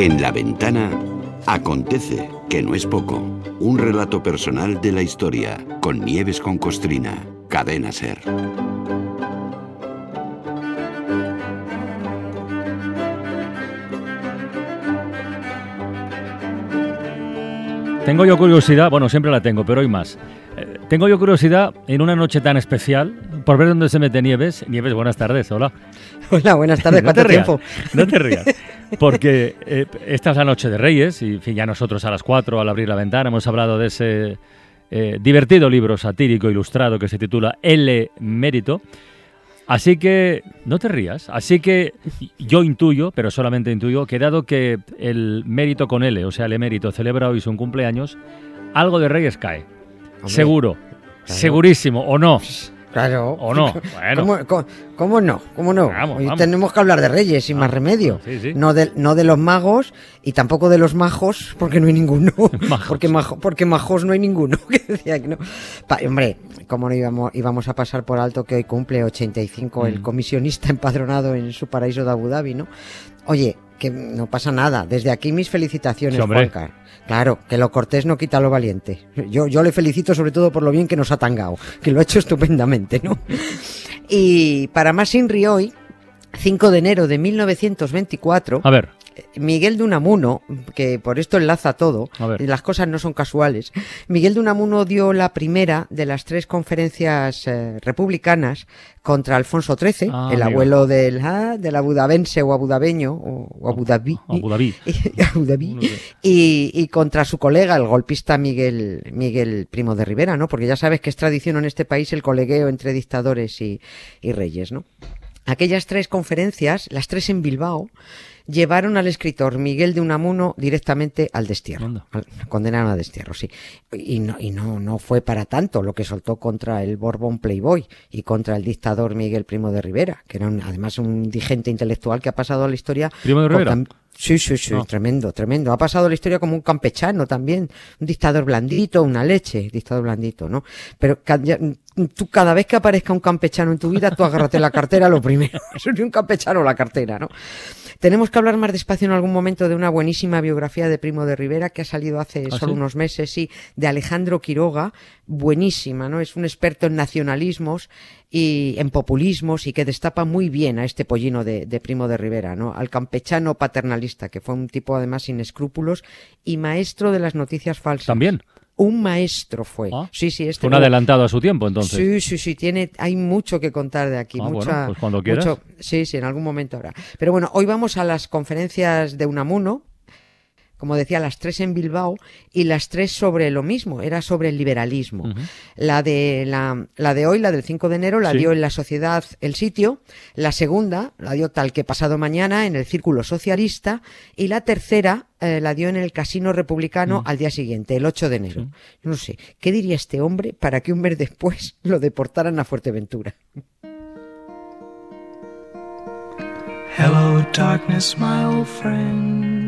En la ventana acontece, que no es poco, un relato personal de la historia con Nieves con Costrina, cadena ser. Tengo yo curiosidad, bueno, siempre la tengo, pero hoy más. Tengo yo curiosidad en una noche tan especial por ver dónde se mete Nieves. Nieves, buenas tardes, hola. Hola, buenas tardes, no te ¿cuánto rías, tiempo? no te rías. Porque eh, esta es la noche de Reyes y en fin, ya nosotros a las 4 al abrir la ventana hemos hablado de ese eh, divertido libro satírico ilustrado que se titula El Mérito. Así que, no te rías, así que yo intuyo, pero solamente intuyo, que dado que el mérito con L, o sea, el emérito, celebra hoy su cumpleaños, algo de Reyes cae. Hombre, Seguro, segurísimo, o no. Claro. ¿O no? Bueno. ¿Cómo, cómo, cómo no? ¿Cómo no? Vamos, Hoy vamos. tenemos que hablar de reyes, sin más remedio. sí, sí. No, de, no de los magos y tampoco de los majos, porque no hay ninguno. Majos. Porque, majo- porque majos no hay ninguno. que decía que no. Pa- hombre, ¿cómo no íbamos, íbamos a pasar por alto que hoy cumple 85 Mm. el comisionista empadronado en su paraíso de Abu Dhabi, ¿no? Oye, que no pasa nada. Desde aquí mis felicitaciones, Sí. Claro, que lo cortés no quita lo valiente. Yo, yo le felicito sobre todo por lo bien que nos ha tangado, que lo ha hecho estupendamente, ¿no? Y para más Inri hoy, 5 de enero de 1924, A ver, Miguel de Unamuno, que por esto enlaza todo, las cosas no son casuales, Miguel de Unamuno dio la primera de las tres conferencias eh, republicanas contra Alfonso XIII, Ah, el amigo. abuelo del, ah, del abudabense o abudabeño, o, o Abu. Y, y contra su colega, el golpista Miguel, Miguel Primo de Rivera, ¿no? Porque ya sabes que es tradición en este país el colegueo entre dictadores y, y reyes, ¿no? Aquellas tres conferencias, las tres en Bilbao, llevaron al escritor Miguel de Unamuno directamente al destierro. Al- condenaron a destierro, sí. Y no, y no, no fue para tanto lo que soltó contra el Borbón Playboy y contra el dictador Miguel Primo de Rivera, que era un- además un indigente intelectual que ha pasado a la historia. ¿Primo de Rivera? Sí, sí, sí, No. tremendo, tremendo. Ha pasado la historia como un campechano también, un dictador blandito, una leche, dictador blandito, ¿no? Pero tú cada vez que aparezca un campechano en tu vida, tú agárrate la cartera lo primero. Eso ni un campechano la cartera, ¿no? Tenemos que hablar más despacio en algún momento de una buenísima biografía de Primo de Rivera que ha salido hace ¿Ah, solo sí? unos meses, sí, de Alejandro Quiroga, buenísima, ¿no? Es un experto en nacionalismos y en populismos y que destapa muy bien a este pollino de, de Primo de Rivera, ¿no? Al campechano paternalista, que fue un tipo además sin escrúpulos y maestro de las noticias falsas. también. Un maestro fue. Ah, sí, sí, este Fue un no- adelantado a su tiempo, entonces. Sí, sí, sí, tiene, hay mucho que contar de aquí. Ah, bueno, mucha, pues cuando quieras. mucho- sí, sí, en algún momento habrá. Pero bueno, hoy vamos a las conferencias de Unamuno, como decía, las tres en Bilbao y las tres sobre lo mismo, era sobre el liberalismo. La de la, la de hoy, la del 5 de enero, la Sí. dio en la sociedad El Sitio, la segunda la dio tal que pasado mañana en el Círculo Socialista y la tercera eh, la dio en el Casino Republicano al día siguiente, el 8 de enero. No sé, ¿qué diría este hombre para que un mes después lo deportaran a Fuerteventura? Hello, darkness, my old friend.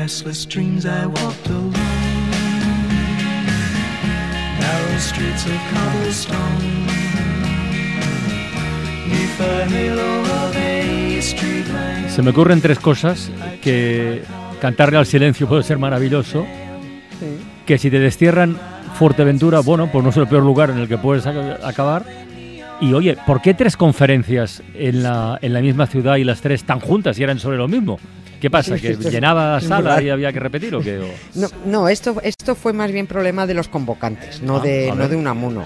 In restless dreams, I walked alone, narrow streets of cobblestone, neath the halo of a street lamp. Se me ocurren tres cosas que cantarle al silencio puede ser maravilloso. Que si te destierran Fuerteventura, bueno, pues no es el peor lugar en el que puedes ac- acabar. Y oye, ¿por qué tres conferencias en la, en la misma ciudad y las tres tan juntas y eran sobre lo mismo? ¿Qué pasa? ¿Que llenaba sala y había que repetir o qué? O- No, no esto, esto fue más bien problema de los convocantes, no, Ah, de, no de Unamuno.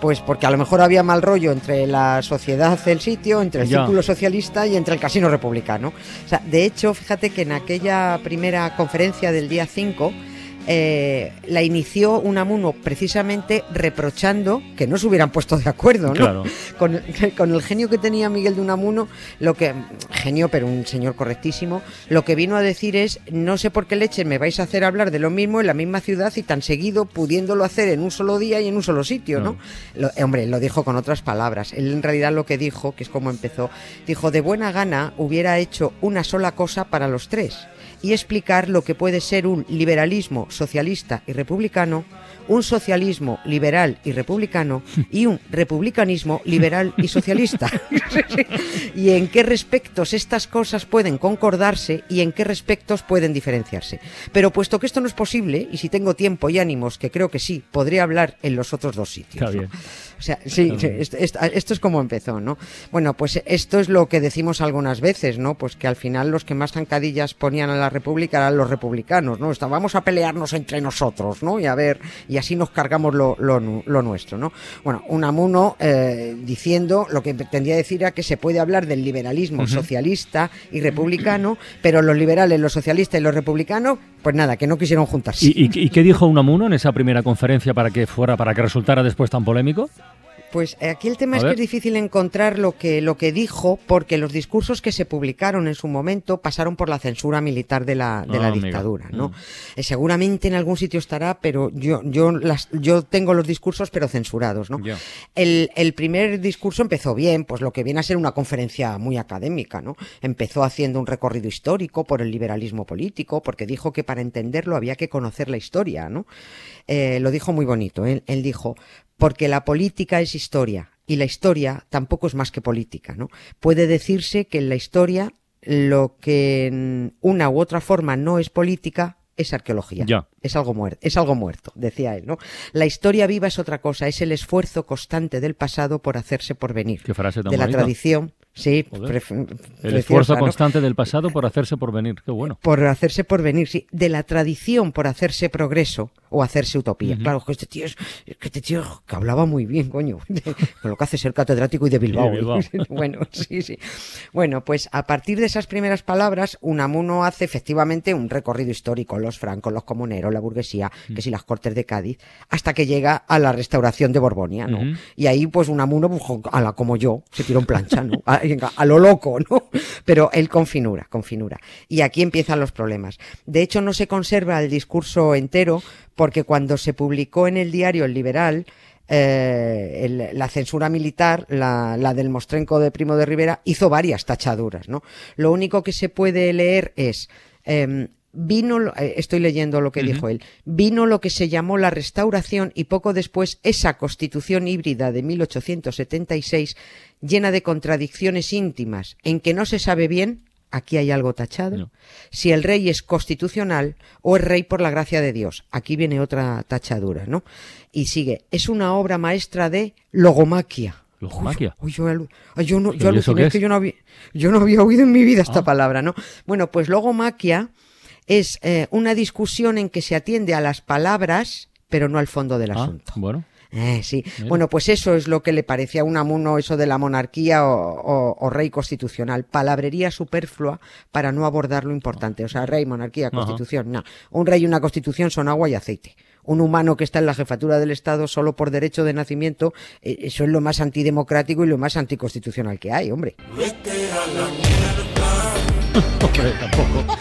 Pues porque a lo mejor había mal rollo entre la sociedad del sitio, entre el Ya. círculo socialista y entre el casino republicano. O sea, de hecho, fíjate que en aquella primera conferencia del día 5, eh, la inició Unamuno precisamente reprochando que no se hubieran puesto de acuerdo, ¿no? Claro. Con, con el genio que tenía Miguel de Unamuno, lo que genio, pero un señor correctísimo, lo que vino a decir es no sé por qué leche me vais a hacer hablar de lo mismo en la misma ciudad y tan seguido pudiéndolo hacer en un solo día y en un solo sitio, ¿no? Lo- eh, hombre, lo dijo con otras palabras. Él en realidad lo que dijo, que es como empezó, dijo de buena gana hubiera hecho una sola cosa para los tres y explicar lo que puede ser un liberalismo socialista y republicano, un socialismo liberal y republicano y un republicanismo liberal y socialista. y en qué respectos estas cosas pueden concordarse y en qué respectos pueden diferenciarse. Pero puesto que esto no es posible, y si tengo tiempo y ánimos, que creo que sí, podré hablar en los otros dos sitios. Está ¿no? bien. O sea, sí, sí, esto, es como empezó, ¿no? Bueno, pues esto es lo que decimos algunas veces, ¿no? Pues que al final los que más zancadillas ponían a la República eran los republicanos, ¿no? Está, vamos a pelearnos entre nosotros, ¿no? Y a ver, y así nos cargamos lo, lo nu- lo nuestro, ¿no? Bueno, Unamuno eh, diciendo, lo que pretendía decir era que se puede hablar del liberalismo socialista y republicano, pero los liberales, los socialistas y los republicanos, pues nada, que no quisieron juntarse. ¿Y, y- y qué dijo Unamuno en esa primera conferencia para que fuera, para que resultara después tan polémico? Pues eh, aquí el tema A es que es difícil encontrar lo que, lo que dijo, porque los discursos que se publicaron en su momento pasaron por la censura militar de la, de Ah, la amigo. dictadura, ¿no? Mm. Eh, seguramente en algún sitio estará, pero yo, yo, las, yo tengo los discursos, pero censurados, ¿no? El, el primer discurso empezó bien, pues lo que viene a ser una conferencia muy académica, ¿no? Empezó haciendo un recorrido histórico por el liberalismo político, porque dijo que para entenderlo había que conocer la historia, ¿no? Eh, lo dijo muy bonito. Él, él dijo, porque la política es historia y la historia tampoco es más que política, ¿no? Puede decirse que en la historia lo que en una u otra forma no es política es arqueología. Ya. Es algo muerto, es algo muerto, decía él, ¿no? La historia viva es otra cosa, es el esfuerzo constante del pasado por hacerse por venir. Qué frase tan de la bonita. tradición, sí, Joder. El esfuerzo ¿no? constante del pasado por hacerse por venir. Qué bueno. por hacerse por venir, sí, de la tradición por hacerse progreso o hacerse utopía. Ujú. Claro, que este tío es, que este tío que hablaba muy bien, coño, con lo que hace ser catedrático y de Bilbao. Y de Bilbao. bueno, sí, sí. Bueno, pues a partir de esas primeras palabras, Unamuno hace efectivamente un recorrido histórico, los francos, los comuneros, la burguesía, que si las cortes de Cádiz, hasta que llega a la restauración de Borbonia, ¿no? Y ahí, pues Unamuno, pues, a la como yo, se tiró en plancha, ¿no? A, venga, a lo loco, ¿no? Pero él con finura, con finura. Y aquí empiezan los problemas. De hecho, no se conserva el discurso entero, porque cuando se publicó en el diario El Liberal, eh, el- la censura militar, la, la del Mostrenco de Primo de Rivera, hizo varias tachaduras, ¿no? Lo único que se puede leer es, em, vino, eh, estoy leyendo lo que dijo él, vino lo que se llamó la restauración y poco después esa constitución híbrida de 1876 llena de contradicciones íntimas en que no se sabe bien, aquí hay algo tachado, No. si el rey es constitucional o es rey por la gracia de Dios. Aquí viene otra tachadura, ¿no? Y sigue, es una obra maestra de logomaquia. Logomaquia. Uy, yo, yo, no, ¿Y yo aluciné, es que yo no, había, yo no había oído en mi vida esta Ah. palabra, ¿no? Bueno, pues logomaquia es eh, una discusión en que se atiende a las palabras, pero no al fondo del Ah, asunto. bueno. Eh, sí. Mira. Bueno, pues eso es lo que le parecía a Unamuno, eso de la monarquía o, o- o rey constitucional. Palabrería superflua para no abordar lo importante. O sea, rey, monarquía, Ajá. constitución. No. Un rey y una constitución son agua y aceite. Un humano que está en la jefatura del Estado solo por derecho de nacimiento, eh, eso es lo más antidemocrático y lo más anticonstitucional que hay, hombre. Hombre, tampoco.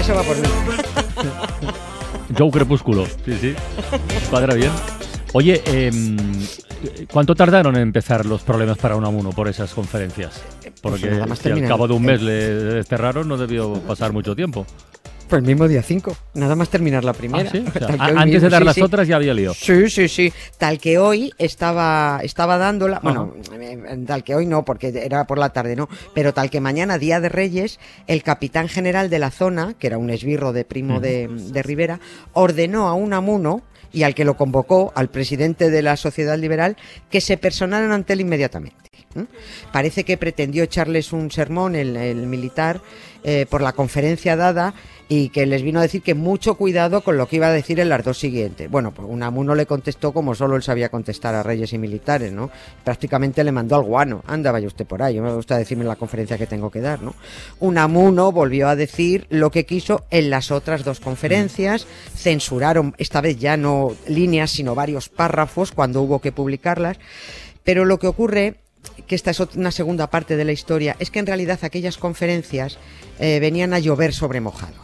Eso va por mí. Joe Crepúsculo. Sí, sí. Cuadra bien. Oye, em, ¿cuánto tardaron en empezar los problemas para Unamuno por esas conferencias? Porque nada más si al cabo de un mes le desterraron, no debió pasar mucho tiempo. El mismo día 5. Nada más terminar la primera. Ah, antes mismo, de dar sí, las sí. otras ya había lío. Sí, sí, sí. Tal que hoy estaba, estaba dándola, bueno, eh, tal que hoy no, porque era por la tarde, ¿no? Pero tal que mañana, Día de Reyes, el capitán general de la zona, que era un esbirro de primo de, de Rivera, ordenó a un amuno y al que lo convocó, al presidente de la Sociedad Liberal, que se personaran ante él inmediatamente. Parece que pretendió echarles un sermón el, el militar eh, por la conferencia dada y que les vino a decir que mucho cuidado con lo que iba a decir en las dos siguientes. Bueno, pues Unamuno le contestó como solo él sabía contestar a reyes y militares, ¿no? Prácticamente le mandó al guano. Anda, vaya usted por ahí, me gusta decirme la conferencia que tengo que dar, ¿no? Unamuno volvió a decir lo que quiso en las otras dos conferencias, censuraron esta vez ya no líneas, sino varios párrafos cuando hubo que publicarlas, pero lo que ocurre que esta es una segunda parte de la historia, es que en realidad aquellas conferencias eh, venían a llover sobre mojado.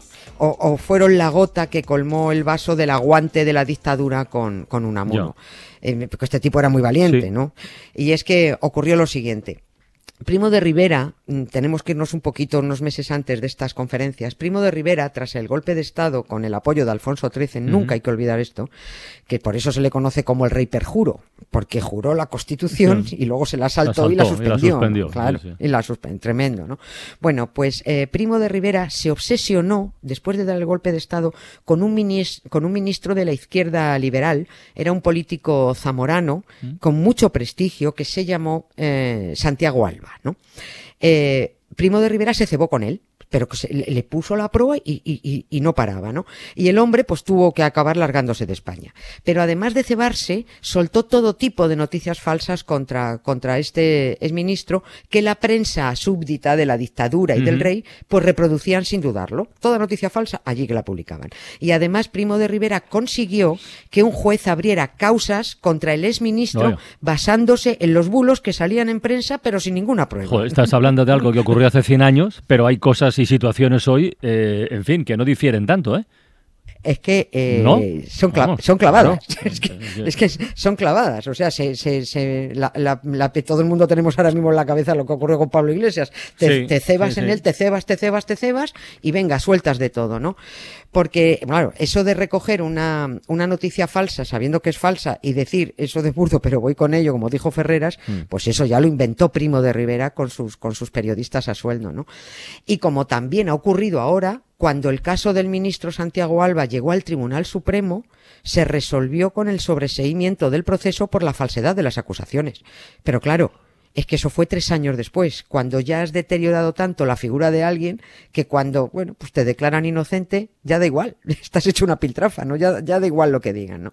O, o fueron la gota que colmó el vaso del aguante de la dictadura con, con Unamuno. Eh, porque este tipo era muy valiente, Sí. ¿no? Y es que ocurrió lo siguiente. Primo de Rivera, mm, tenemos que irnos un poquito unos meses antes de estas conferencias. Primo de Rivera, tras el golpe de Estado con el apoyo de Alfonso XIII, nunca hay que olvidar esto, que por eso se le conoce como el rey perjuro, porque juró la Constitución Sí. y luego se la saltó, y la saltó, y la suspendió. suspendió, ¿no? Claro, sí, sí. y la suspendió. Tremendo, ¿no? Bueno, pues eh, Primo de Rivera se obsesionó, después de dar el golpe de Estado, con un, minis- con un ministro de la izquierda liberal, era un político zamorano, Mm. con mucho prestigio, que se llamó eh, Santiago Alba, Eh, Primo de Rivera se cebó con él, pero que se- le, le puso la proa y, y- y- y no paraba, ¿no? Y el hombre pues tuvo que acabar largándose de España. Pero además de cebarse, soltó todo tipo de noticias falsas contra, contra este exministro que la prensa súbdita de la dictadura y del rey pues reproducían sin dudarlo. Toda noticia falsa allí que la publicaban. Y además Primo de Rivera consiguió que un juez abriera causas contra el exministro Vaya. basándose en los bulos que salían en prensa pero sin ninguna prueba. Joder, estás hablando de algo que ocurrió hace 100 años, pero hay cosas y situaciones hoy, eh, en fin, que no difieren tanto, ¿eh? Es que eh, ¿No? son, cla- Vamos, son clavadas. claro. Es, que, es que son clavadas. O sea, se, se, se- la, la- la- todo el mundo tenemos ahora mismo en la cabeza lo que ocurrió con Pablo Iglesias. Te, Sí, te cebas sí, en sí. él, te cebas, te cebas, te cebas y venga, sueltas de todo, ¿no? Porque, claro, eso de recoger una, una noticia falsa sabiendo que es falsa y decir eso de burdo, pero voy con ello, como dijo Ferreras, Mm. pues eso ya lo inventó Primo de Rivera con sus, con sus periodistas a sueldo, ¿no? Y como también ha ocurrido ahora, cuando el caso del ministro Santiago Alba llegó al Tribunal Supremo, se resolvió con el sobreseimiento del proceso por la falsedad de las acusaciones. Pero claro, es que eso fue tres años después, cuando ya has deteriorado tanto la figura de alguien que cuando, bueno, pues te declaran inocente, ya da igual, estás hecho una piltrafa, ¿no? Ya, ya da igual lo que digan, ¿no?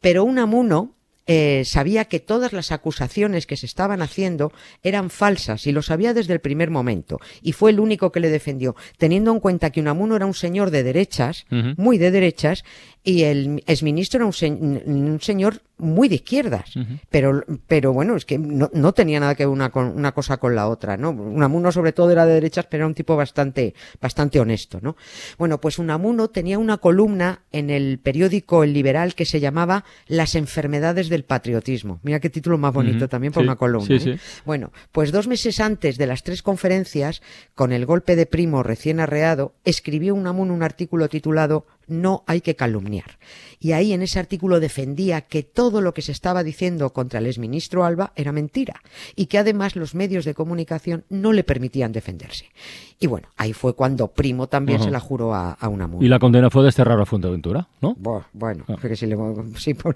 Pero un amuno eh, sabía que todas las acusaciones que se estaban haciendo eran falsas y lo sabía desde el primer momento. Y fue el único que le defendió, teniendo en cuenta que Unamuno era un señor de derechas, muy de derechas, y el exministro era un, se- un señor muy de izquierdas. Pero, pero bueno, es que no, no tenía nada que ver una, con, una cosa con la otra, ¿no? Unamuno sobre todo era de derechas, pero era un tipo bastante, bastante honesto, ¿no? Bueno, pues Unamuno tenía una columna en el periódico El Liberal que se llamaba Las enfermedades del patriotismo. Mira qué título más bonito también por Sí, una columna. sí, ¿eh? sí. Bueno, pues dos meses antes de las tres conferencias, con el golpe de primo recién arreado, escribió Unamuno un artículo titulado No hay que calumniar. Y ahí en ese artículo defendía que todo lo que se estaba diciendo contra el exministro Alba era mentira y que además los medios de comunicación no le permitían defenderse. Y bueno, ahí fue cuando Primo también se la juró a, a Unamuno. Y la condena fue desterrar a Fuerteventura, ¿no? Buah, Bueno, Ah. que si le- por-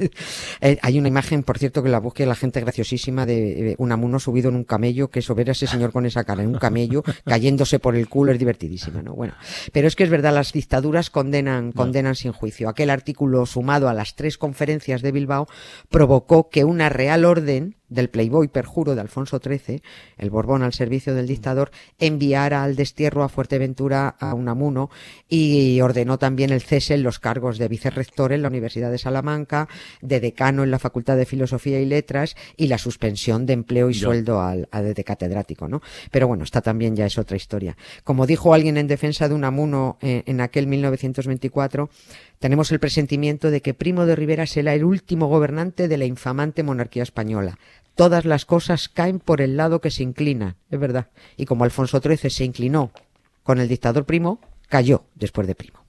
eh, hay una imagen, por cierto, que la busque la gente graciosísima de eh, Unamuno subido en un camello, que eso ver a ese señor con esa cara en un camello, cayéndose por el culo, es divertidísima, ¿no? Bueno, pero es que es verdad, las dictaduras condenan, condenan sin juicio. Aquel artículo sumado a las tres conferencias de Bilbao provocó que una real orden del Playboy perjuro de Alfonso XIII, el Borbón al servicio del dictador, enviara al destierro a Fuerteventura a Unamuno y ordenó también el cese en los cargos de vicerrector en la Universidad de Salamanca, de decano en la Facultad de Filosofía y Letras y la suspensión de empleo y sueldo al, al de catedrático, ¿no? Pero bueno, esta también ya es otra historia. Como dijo alguien en defensa de Unamuno eh, en aquel 1924, tenemos el presentimiento de que Primo de Rivera será el último gobernante de la infamante monarquía española. Todas las cosas caen por el lado que se inclinan, es verdad. Y como Alfonso XIII se inclinó con el dictador Primo, cayó después de Primo.